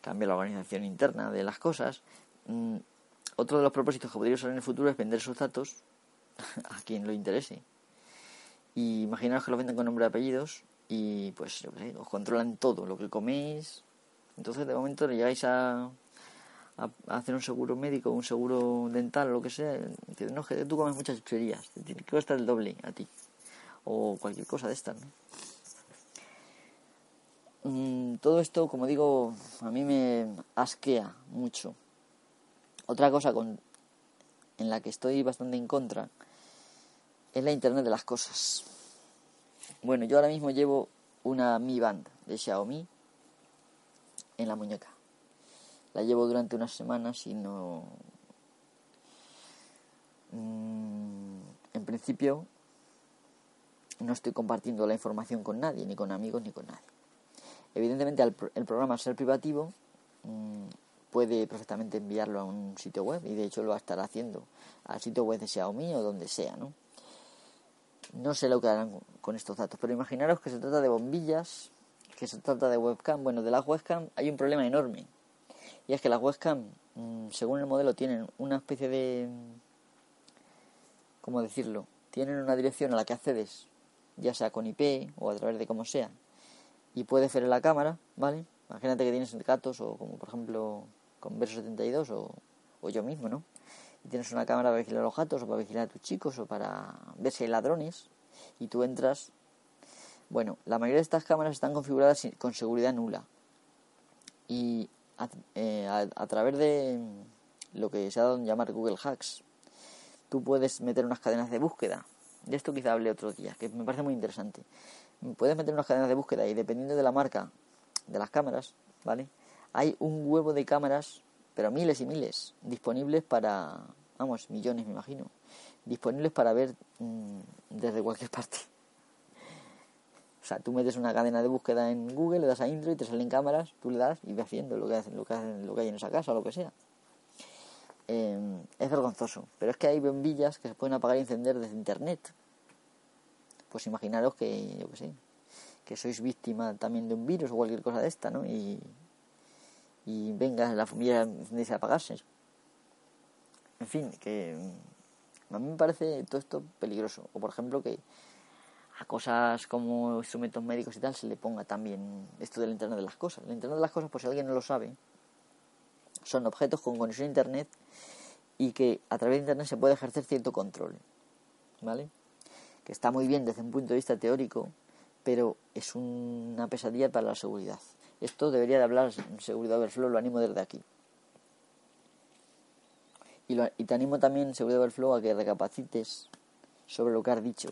Cambia la organización interna de las cosas. Mm, otro de los propósitos que podría usar en el futuro es vender sus datos *laughs* a quien lo interese. Y imaginaos que lo venden con nombre y apellidos y pues os controlan todo, lo que coméis, entonces, de momento, llegáis a, a, hacer un seguro médico, un seguro dental, lo que sea. No, que tú comes muchas chucherías, te cuesta el doble a ti. O cualquier cosa de estas, ¿no? Mm, todo esto, como digo, a mí me asquea mucho. Otra cosa con, en la que estoy bastante en contra es la Internet de las cosas. Bueno, yo ahora mismo llevo una Mi Band de Xiaomi en la muñeca. La llevo durante unas semanas y no... Mm, en principio no estoy compartiendo la información con nadie, ni con amigos, ni con nadie. Evidentemente el, programa ser privativo mm, puede perfectamente enviarlo a un sitio web y de hecho lo va a estar haciendo al sitio web de Xiaomi o donde sea, ¿no? No sé lo que harán con estos datos, pero imaginaros que se trata de bombillas que se trata de webcam, bueno, de las webcam hay un problema enorme. Y es que las webcam, mm, según el modelo, tienen una especie de... ¿Cómo decirlo? tienen una dirección a la que accedes, ya sea con IP o a través de como sea, y puedes ver en la cámara, ¿vale? Imagínate que tienes gatos o como por ejemplo con Verso 72 o, o yo mismo, ¿no? Y tienes una cámara para vigilar a los gatos o para vigilar a tus chicos o para ver si hay ladrones y tú entras. Bueno, la mayoría de estas cámaras están configuradas con seguridad nula. Y a, eh, a través de lo que se ha dado en llamar Google Hacks, tú puedes meter unas cadenas de búsqueda. De esto quizá hable otro día, que me parece muy interesante. Puedes meter unas cadenas de búsqueda y dependiendo de la marca de las cámaras, ¿vale? Hay un huevo de cámaras, pero miles y miles, disponibles para, vamos, millones me imagino, disponibles para ver mm, desde cualquier *laughs* parte. O sea, tú metes una cadena de búsqueda en Google, le das a intro y te salen cámaras, tú le das y vas viendo lo que, hacen, lo que, hacen, lo que hay en esa casa o lo que sea. Em, es vergonzoso, pero es que hay bombillas que se pueden apagar y encender desde internet. Pues imaginaros que, yo que sois víctima también de un virus o cualquier cosa de esta, ¿no? Y, y venga, la familia dice apagarse. En fin, que mm, a mí me parece todo esto peligroso. O por ejemplo que a cosas como instrumentos médicos y tal se le ponga también esto del Internet de las cosas. El Internet de las cosas, por si alguien no lo sabe, son objetos con conexión a Internet y que a través de Internet se puede ejercer cierto control. ¿Vale? Está muy bien desde un punto de vista teórico, pero es una pesadilla para la seguridad. Esto debería de hablar Seguridad Overflow, lo animo desde aquí. Y te animo también, Seguridad Overflow, a que recapacites sobre lo que has dicho.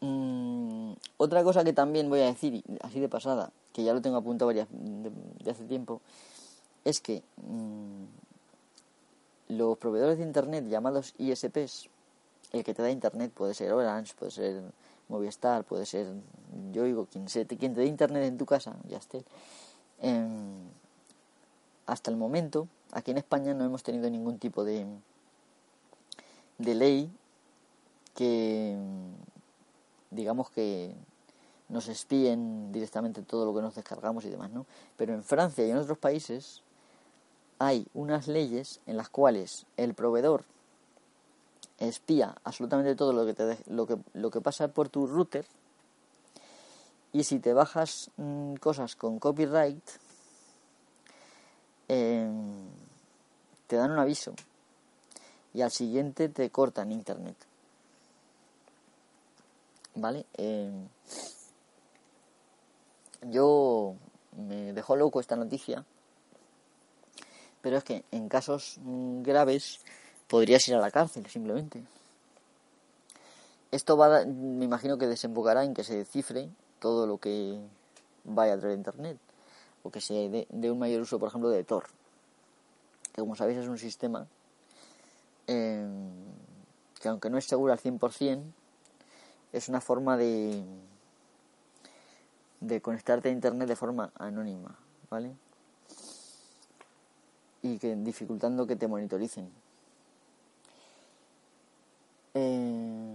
Mm, otra cosa que también voy a decir, así de pasada, que ya lo tengo apuntado varias, de, hace tiempo, es que mm, los proveedores de Internet llamados ISPs, el que te da Internet puede ser Orange, puede ser Movistar, puede ser, yo digo, quien, se, quien te dé internet en tu casa, ya esté. Em, hasta el momento, aquí en España no hemos tenido ningún tipo de, de ley que, digamos que nos espíen directamente todo lo que nos descargamos y demás, ¿no? Pero en Francia y en otros países hay unas leyes en las cuales el proveedor espía absolutamente todo lo que, te lo que, lo que pasa por tu router. Y si te bajas mm, cosas con copyright em, te dan un aviso y al siguiente te cortan internet. Vale em, yo me dejó loco esta noticia pero es que en casos mm, graves podrías ir a la cárcel simplemente. Esto va, me imagino que desembocará en que se cifre todo lo que vaya a través de Internet o que se dé, un mayor uso, por ejemplo, de Tor, que como sabéis es un sistema em, que aunque no es seguro al 100%, es una forma de, de conectarte a Internet de forma anónima, ¿vale? Y que dificultando que te monitoricen. Eh,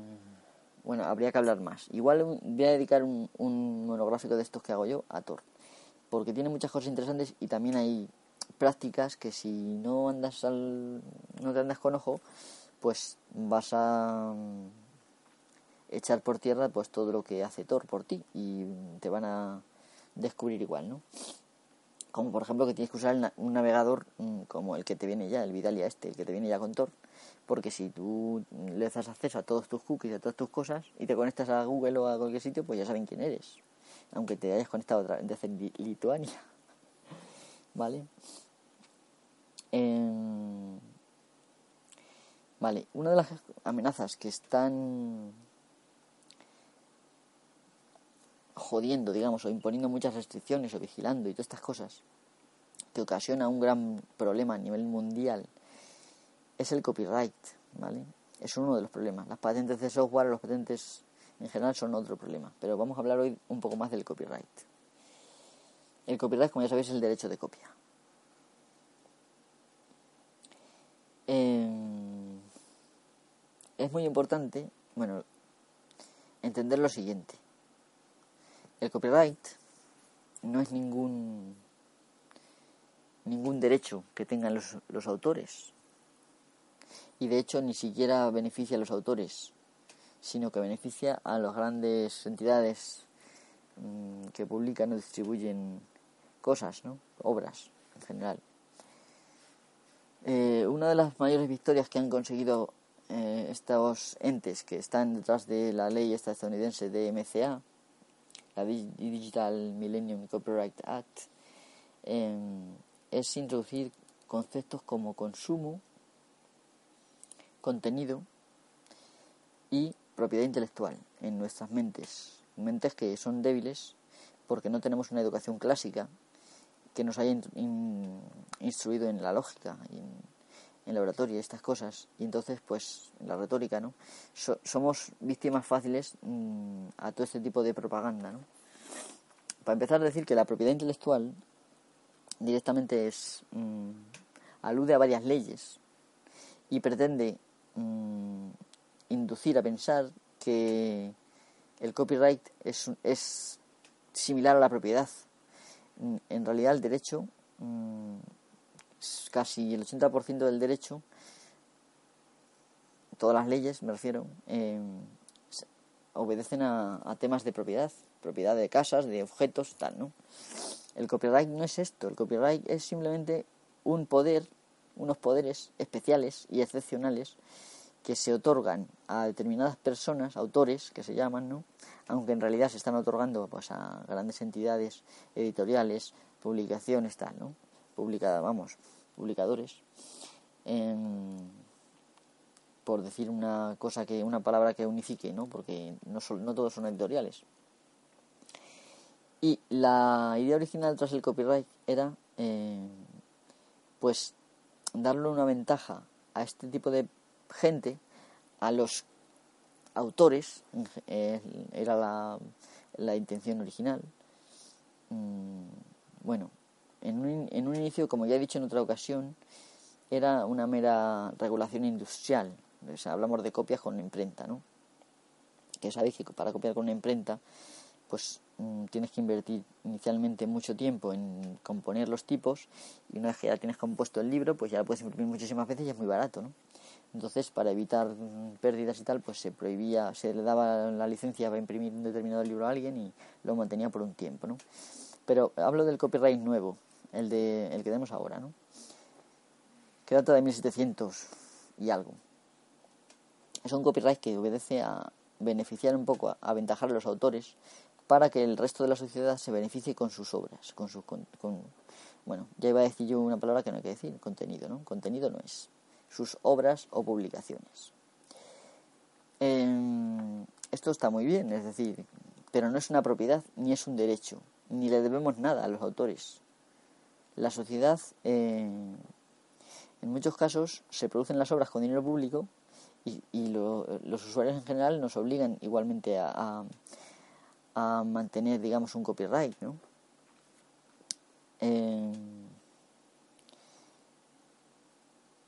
bueno, habría que hablar más. Igual voy a dedicar un, monográfico de estos que hago yo a Tor, porque tiene muchas cosas interesantes y también hay prácticas que si no andas al, no te andas con ojo, pues vas a mm, echar por tierra pues todo lo que hace Tor por ti y te van a descubrir igual, ¿no? Como por ejemplo que tienes que usar un navegador mm, como el que te viene ya, el Vidalia este, el que te viene ya con Tor, porque si tú le das acceso a todos tus cookies, a todas tus cosas, y te conectas a Google o a cualquier sitio, pues ya saben quién eres. Aunque te hayas conectado otra vez desde Lituania. *laughs* ¿Vale? Em, vale, una de las amenazas que están jodiendo, digamos, o imponiendo muchas restricciones o vigilando y todas estas cosas, que ocasiona un gran problema a nivel mundial es el copyright, ¿vale? Es uno de los problemas. Las patentes de software, los patentes en general son otro problema, pero vamos a hablar hoy un poco más del copyright. El copyright, como ya sabéis, es el derecho de copia. Em, es muy importante, bueno, entender lo siguiente. El copyright no es ningún ningún derecho que tengan los autores y de hecho ni siquiera beneficia a los autores, sino que beneficia a las grandes entidades mm, que publican o distribuyen cosas, ¿no? obras en general. Eh, una de las mayores victorias que han conseguido eh, estos entes que están detrás de la ley estadounidense de MCA, la Digital Millennium Copyright Act, em, es introducir conceptos como consumo, contenido y propiedad intelectual en nuestras mentes. Mentes que son débiles porque no tenemos una educación clásica que nos haya instruido en la lógica y en, la oratoria y estas cosas. Y entonces, pues, en la retórica, ¿no? somos víctimas fáciles mm, a todo este tipo de propaganda, ¿no? Para empezar a decir que la propiedad intelectual directamente es mm, alude a varias leyes y pretende mm, inducir a pensar que el copyright es, es similar a la propiedad Mm, en realidad el derecho, mm, casi el 80% del derecho, todas las leyes me refiero, em, obedecen a, temas de propiedad, propiedad de casas, de objetos, tal, ¿no? El copyright no es esto, el copyright es simplemente un poder, unos poderes especiales y excepcionales que se otorgan a determinadas personas, autores que se llaman, ¿no? aunque en realidad se están otorgando pues a grandes entidades editoriales, publicaciones, tal, ¿no? Publicada, vamos, publicadores. por decir una cosa que, una palabra que unifique, ¿no? Porque no, no todos son editoriales. Y la idea original tras el copyright era, eh, pues, darle una ventaja a este tipo de gente, a los autores, era la, intención original. Mm, bueno, en un, en un inicio, como ya he dicho en otra ocasión, era una mera regulación industrial. hablamos de copias con imprenta, ¿no? Que sabéis que para copiar con una imprenta, pues mm, tienes que invertir inicialmente mucho tiempo en componer los tipos y una vez que ya tienes compuesto el libro, pues ya lo puedes imprimir muchísimas veces y es muy barato, ¿no? Entonces, para evitar pérdidas y tal, pues se prohibía, se le daba la licencia para imprimir un determinado libro a alguien y lo mantenía por un tiempo, ¿no? Pero hablo del copyright nuevo, el, de, el que tenemos ahora, ¿no? Que data de 1700 y algo. Es un copyright que obedece a beneficiar un poco, a aventajar a los autores para que el resto de la sociedad se beneficie con sus obras, con sus... Con, bueno, ya iba a decir yo una palabra que no hay que decir, contenido, ¿no? Contenido no es sus obras o publicaciones. Em, esto está muy bien, es decir, pero no es una propiedad ni es un derecho, ni le debemos nada a los autores. La sociedad, en muchos casos, se producen las obras con dinero público y, los usuarios en general nos obligan igualmente a, a, mantener, digamos, un copyright, ¿no? Em,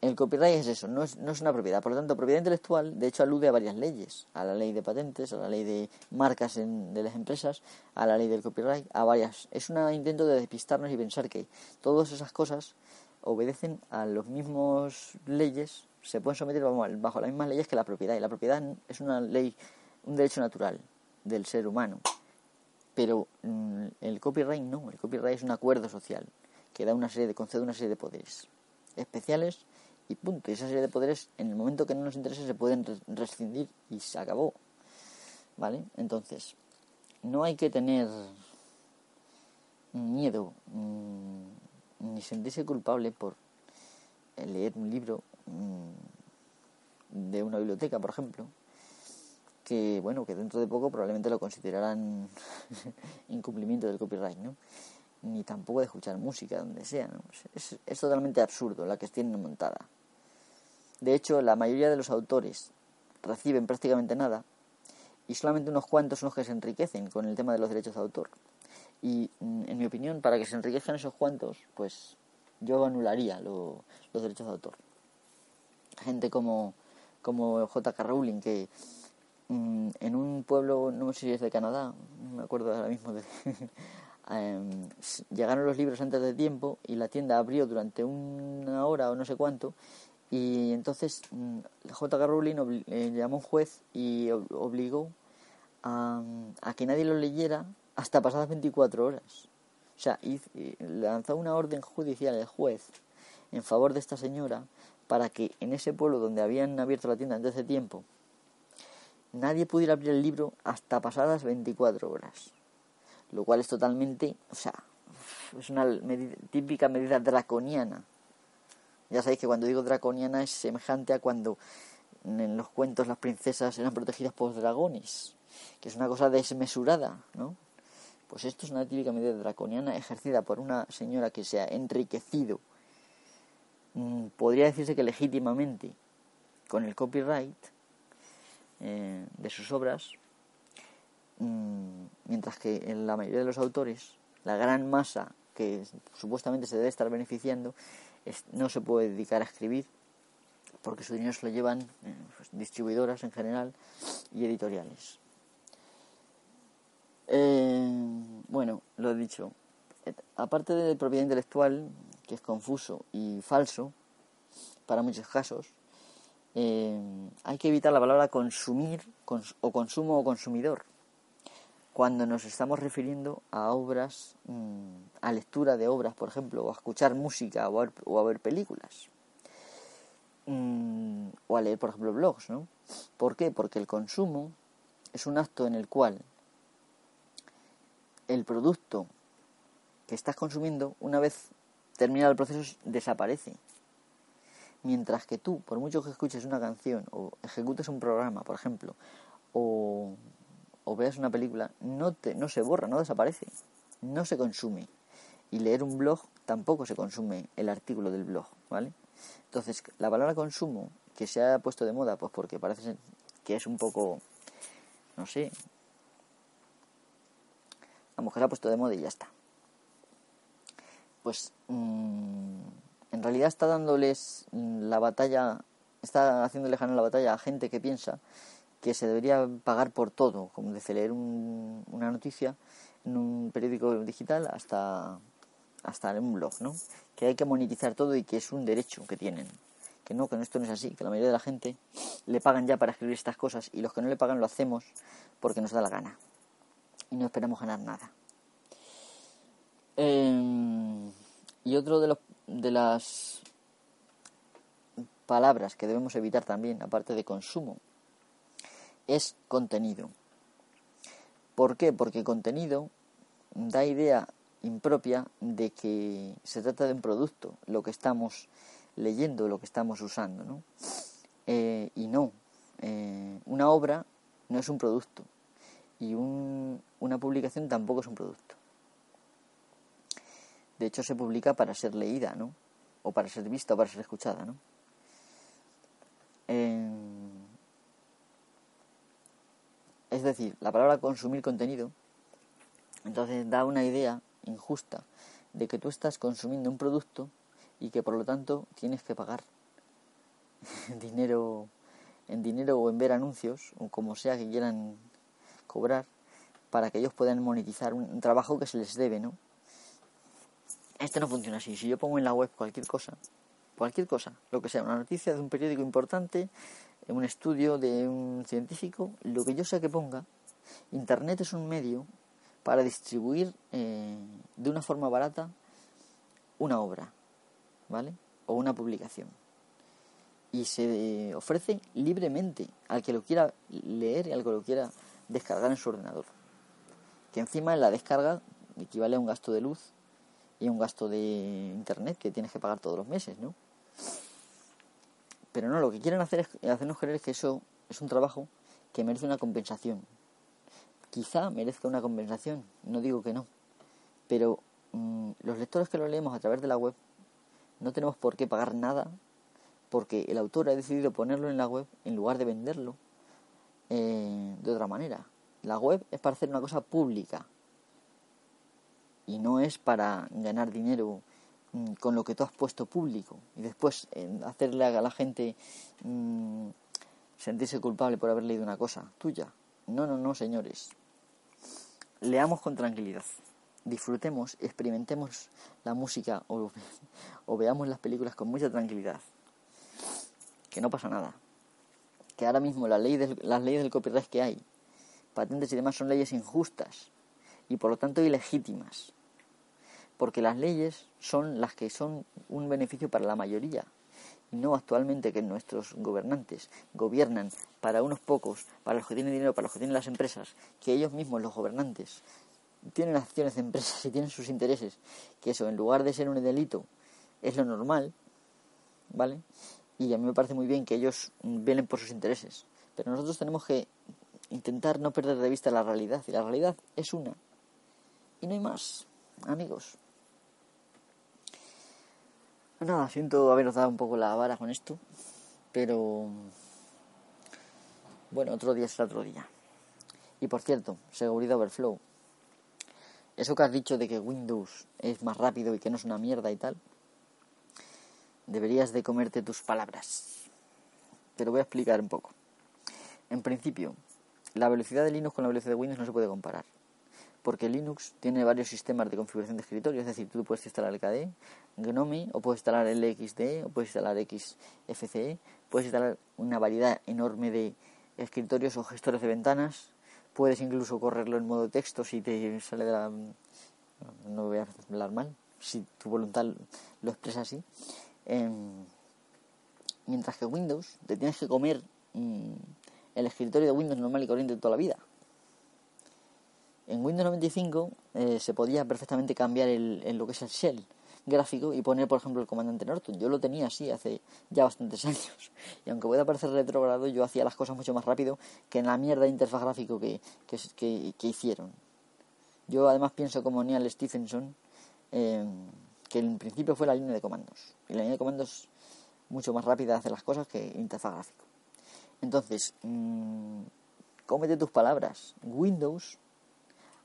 el copyright es eso, no es, no es una propiedad. Por lo tanto, propiedad intelectual, de hecho, alude a varias leyes. A la ley de patentes, a la ley de marcas de las empresas, a la ley del copyright, a varias. Es un intento de despistarnos y pensar que todas esas cosas obedecen a las mismas leyes, se pueden someter bajo las mismas leyes que la propiedad. Y la propiedad es una ley, un derecho natural del ser humano. Pero mm, el copyright no, el copyright es un acuerdo social que da una serie de, concede una serie de poderes especiales y punto. Y esa serie de poderes, en el momento que no nos interese, se pueden rescindir y se acabó. ¿Vale? Entonces, no hay que tener miedo mm, ni sentirse culpable por leer un libro mm, de una biblioteca, por ejemplo, que bueno, que dentro de poco probablemente lo considerarán *laughs* incumplimiento del copyright, ¿no? Ni tampoco de escuchar música donde sea, ¿no? Es, es totalmente absurdo la que tienen montada. De hecho, la mayoría de los autores reciben prácticamente nada y solamente unos cuantos son los que se enriquecen con el tema de los derechos de autor. Y mm, en mi opinión, para que se enriquezcan esos cuantos, pues yo anularía los derechos de autor. Gente como, como J.K. Rowling, que mm, en un pueblo, no sé si es de Canadá, me acuerdo ahora mismo, de, *laughs* em, llegaron los libros antes de tiempo y la tienda abrió durante una hora o no sé cuánto Y entonces mm, J.K. Rowling eh, llamó a un juez y obligó a, a, que nadie lo leyera hasta pasadas 24 horas. O sea, lanzó una orden judicial el juez en favor de esta señora para que en ese pueblo donde habían abierto la tienda desde ese tiempo nadie pudiera abrir el libro hasta pasadas 24 horas. Lo cual es totalmente, o sea, es una típica medida draconiana. Ya sabéis que cuando digo draconiana es semejante a cuando en los cuentos las princesas eran protegidas por dragones, que es una cosa desmesurada, ¿no? Pues esto es una típica medida draconiana ejercida por una señora que se ha enriquecido, mm, podría decirse que legítimamente, con el copyright, eh, de sus obras, mm, mientras que en la mayoría de los autores, la gran masa que supuestamente se debe estar beneficiando, no se puede dedicar a escribir porque su dinero se lo llevan eh, distribuidoras en general y editoriales. Eh, bueno, lo he dicho. Aparte de propiedad intelectual, que es confuso y falso para muchos casos, eh, hay que evitar la palabra consumir o consumo o consumidor cuando nos estamos refiriendo a obras, mm, a lectura de obras, por ejemplo, o a escuchar música o a ver, películas. Mm, o a leer, por ejemplo, blogs, ¿no? ¿Por qué? Porque el consumo es un acto en el cual el producto que estás consumiendo, una vez terminado el proceso, desaparece. Mientras que tú, por mucho que escuches una canción o ejecutes un programa, por ejemplo, o, veas una película, no, te, no se borra, no desaparece, no se consume. Y leer un blog tampoco se consume el artículo del blog, ¿vale? Entonces, la palabra consumo, que se ha puesto de moda, pues porque parece que es un poco, no sé, vamos, que se ha puesto de moda y ya está. Pues mm, en realidad está dándoles la batalla, está haciéndole ganar la batalla a gente que piensa que se debería pagar por todo, como desde leer una noticia en un periódico digital hasta, hasta en un blog, ¿no? Que hay que monetizar todo y que es un derecho que tienen. Que no, que esto no es así, que la mayoría de la gente le pagan ya para escribir estas cosas y los que no le pagan lo hacemos porque nos da la gana y no esperamos ganar nada. Em, y otro de, los, de las palabras que debemos evitar también, aparte de consumo, es contenido. ¿Por qué? Porque contenido da idea impropia de que se trata de un producto, lo que estamos leyendo, lo que estamos usando, ¿no? Eh, y no, eh, una obra no es un producto y una publicación tampoco es un producto. De hecho, se publica para ser leída, ¿no? O para ser vista o para ser escuchada, ¿no? Es decir, la palabra consumir contenido, entonces da una idea injusta de que tú estás consumiendo un producto y que por lo tanto tienes que pagar *laughs* dinero en dinero o en ver anuncios o como sea que quieran cobrar para que ellos puedan monetizar un, trabajo que se les debe, ¿no? Esto no funciona así. Si yo pongo en la web cualquier cosa, cualquier cosa, lo que sea, una noticia de un periódico importante, un estudio de un científico, lo que yo sea que ponga, Internet es un medio para distribuir eh, de una forma barata una obra, ¿vale? O una publicación. Y se ofrece libremente al que lo quiera leer y al que lo quiera descargar en su ordenador. Que encima en la descarga equivale a un gasto de luz y un gasto de internet que tienes que pagar todos los meses, ¿no? Pero no, lo que quieren hacer es hacernos creer que eso es un trabajo que merece una compensación. Quizá merezca una compensación, no digo que no. Pero mm, los lectores que lo leemos a través de la web no tenemos por qué pagar nada porque el autor ha decidido ponerlo en la web en lugar de venderlo eh, de otra manera. La web es para hacer una cosa pública y no es para ganar dinero con lo que tú has puesto público y después hacerle a la gente mm, sentirse culpable por haber leído una cosa tuya. No, no, no, señores. Leamos con tranquilidad. Disfrutemos, experimentemos la música o, o veamos las películas con mucha tranquilidad. que no pasa nada. Que ahora mismo la ley las leyes del copyright que hay, patentes y demás, son leyes injustas y por lo tanto ilegítimas. Porque las leyes son las que son un beneficio para la mayoría y no actualmente que nuestros gobernantes gobiernan para unos pocos, para los que tienen dinero, para los que tienen las empresas, que ellos mismos, los gobernantes, tienen acciones de empresas y tienen sus intereses, que eso en lugar de ser un delito es lo normal, ¿vale? Y a mí me parece muy bien que ellos velen por sus intereses, pero nosotros tenemos que intentar no perder de vista la realidad, y la realidad es una, y no hay más, amigos. Nada, siento haberos dado un poco la vara con esto, pero bueno, otro día será otro día. Y por cierto, seguridad overflow. Eso que has dicho de que Windows es más rápido y que no es una mierda y tal, deberías de comerte tus palabras. Te lo voy a explicar un poco. En principio, la velocidad de Linux con la velocidad de Windows no se puede comparar porque Linux tiene varios sistemas de configuración de escritorio, es decir, tú puedes instalar el KDE, GNOME, o puedes instalar el XDE, o puedes instalar XFCE, puedes instalar una variedad enorme de escritorios o gestores de ventanas, puedes incluso correrlo en modo texto si te sale de la... no voy a hablar mal, si tu voluntad lo expresa así. Em, mientras que Windows te tienes que comer mm, el escritorio de Windows normal y corriente toda la vida. En Windows 95 eh, se podía perfectamente cambiar el, lo que es el shell gráfico y poner, por ejemplo, el comandante Norton. Yo lo tenía así hace ya bastantes *laughs* años. Y aunque pueda parecer retrogrado, yo hacía las cosas mucho más rápido que en la mierda de interfaz gráfico que, que, hicieron. Yo además pienso como Neil Stephenson, eh, que en principio fue la línea de comandos. Y la línea de comandos mucho más rápida de hacer las cosas que interfaz gráfico. Entonces, mmm, cómete tus palabras. Windows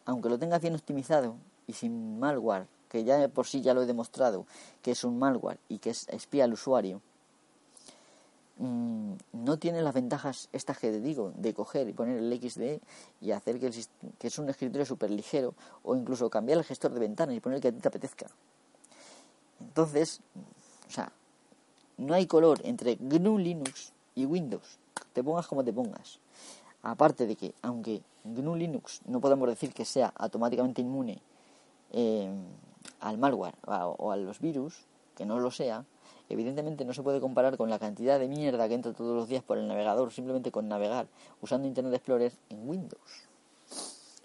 aunque lo tengas bien optimizado y sin malware, que ya por sí ya lo he demostrado que es un malware y que espía al usuario, mm, no tiene las ventajas estas que te digo, de coger y poner el XD y hacer que, que es un escritorio súper ligero, o incluso cambiar el gestor de ventanas y poner el que a ti te apetezca. Entonces, o sea, no hay color entre GNU Linux y Windows, te pongas como te pongas. Aparte de que, aunque GNU Linux no podemos decir que sea automáticamente inmune eh, al malware o a los virus, que no lo sea, evidentemente no se puede comparar con la cantidad de mierda que entra todos los días por el navegador simplemente con navegar usando Internet Explorer en Windows.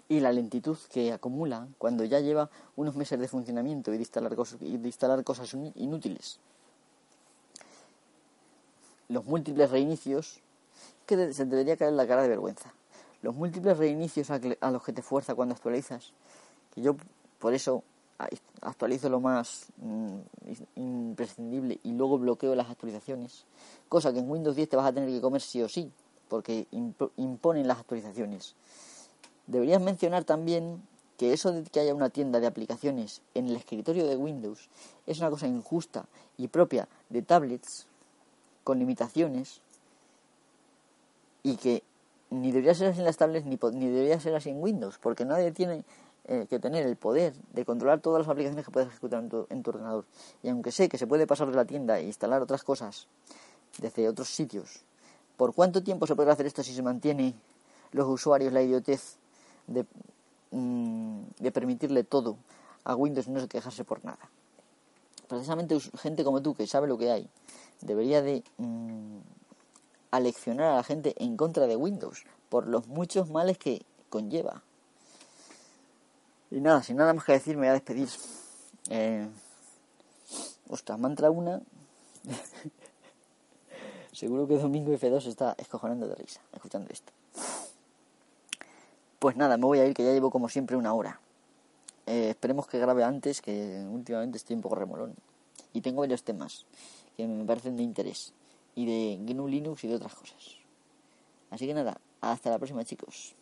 Y la lentitud que acumula cuando ya lleva unos meses de funcionamiento y de instalar, cosas, y de instalar cosas inútiles. Los múltiples reinicios que se debería caer la cara de vergüenza. Los múltiples reinicios a, los que te fuerza cuando actualizas, que yo por eso actualizo lo más mm, imprescindible y luego bloqueo las actualizaciones, cosa que en Windows 10 te vas a tener que comer sí o sí, porque imponen las actualizaciones. Deberías mencionar también que eso de que haya una tienda de aplicaciones en el escritorio de Windows es una cosa injusta y propia de tablets con limitaciones y que ni debería ser así en las tablets ni, ni debería ser así en Windows, porque nadie tiene eh, que tener el poder de controlar todas las aplicaciones que puedes ejecutar en tu, en tu, ordenador. Y aunque sé que se puede pasar de la tienda e instalar otras cosas desde otros sitios, ¿por cuánto tiempo se podrá hacer esto si se mantiene los usuarios la idiotez de, mm, de permitirle todo a Windows y no se quejarse por nada? Precisamente gente como tú que sabe lo que hay debería de... Mm, aleccionar a la gente en contra de Windows por los muchos males que conlleva. Y nada, sin nada más que decir, me voy a despedir. Eh, ostras, mantra una. *laughs* Seguro que Domingo F2 está escojonando de risa escuchando esto. Pues nada, me voy a ir que ya llevo como siempre una hora. Eh, esperemos que grabe antes, que últimamente estoy un poco remolón. Y tengo varios temas que me parecen de interés y de GNU Linux y de otras cosas. Así que nada, hasta la próxima chicos.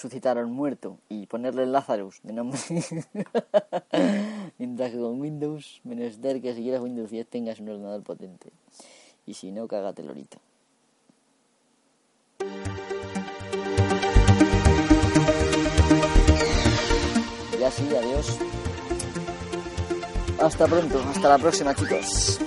Resucitar a un muerto y ponerle Lazarus de nombre. *laughs* Mientras que con Windows, menester que si quieres Windows 10 tengas un ordenador potente. Y si no, cágate lorito. Ya sí, adiós. Hasta pronto, hasta la próxima chicos.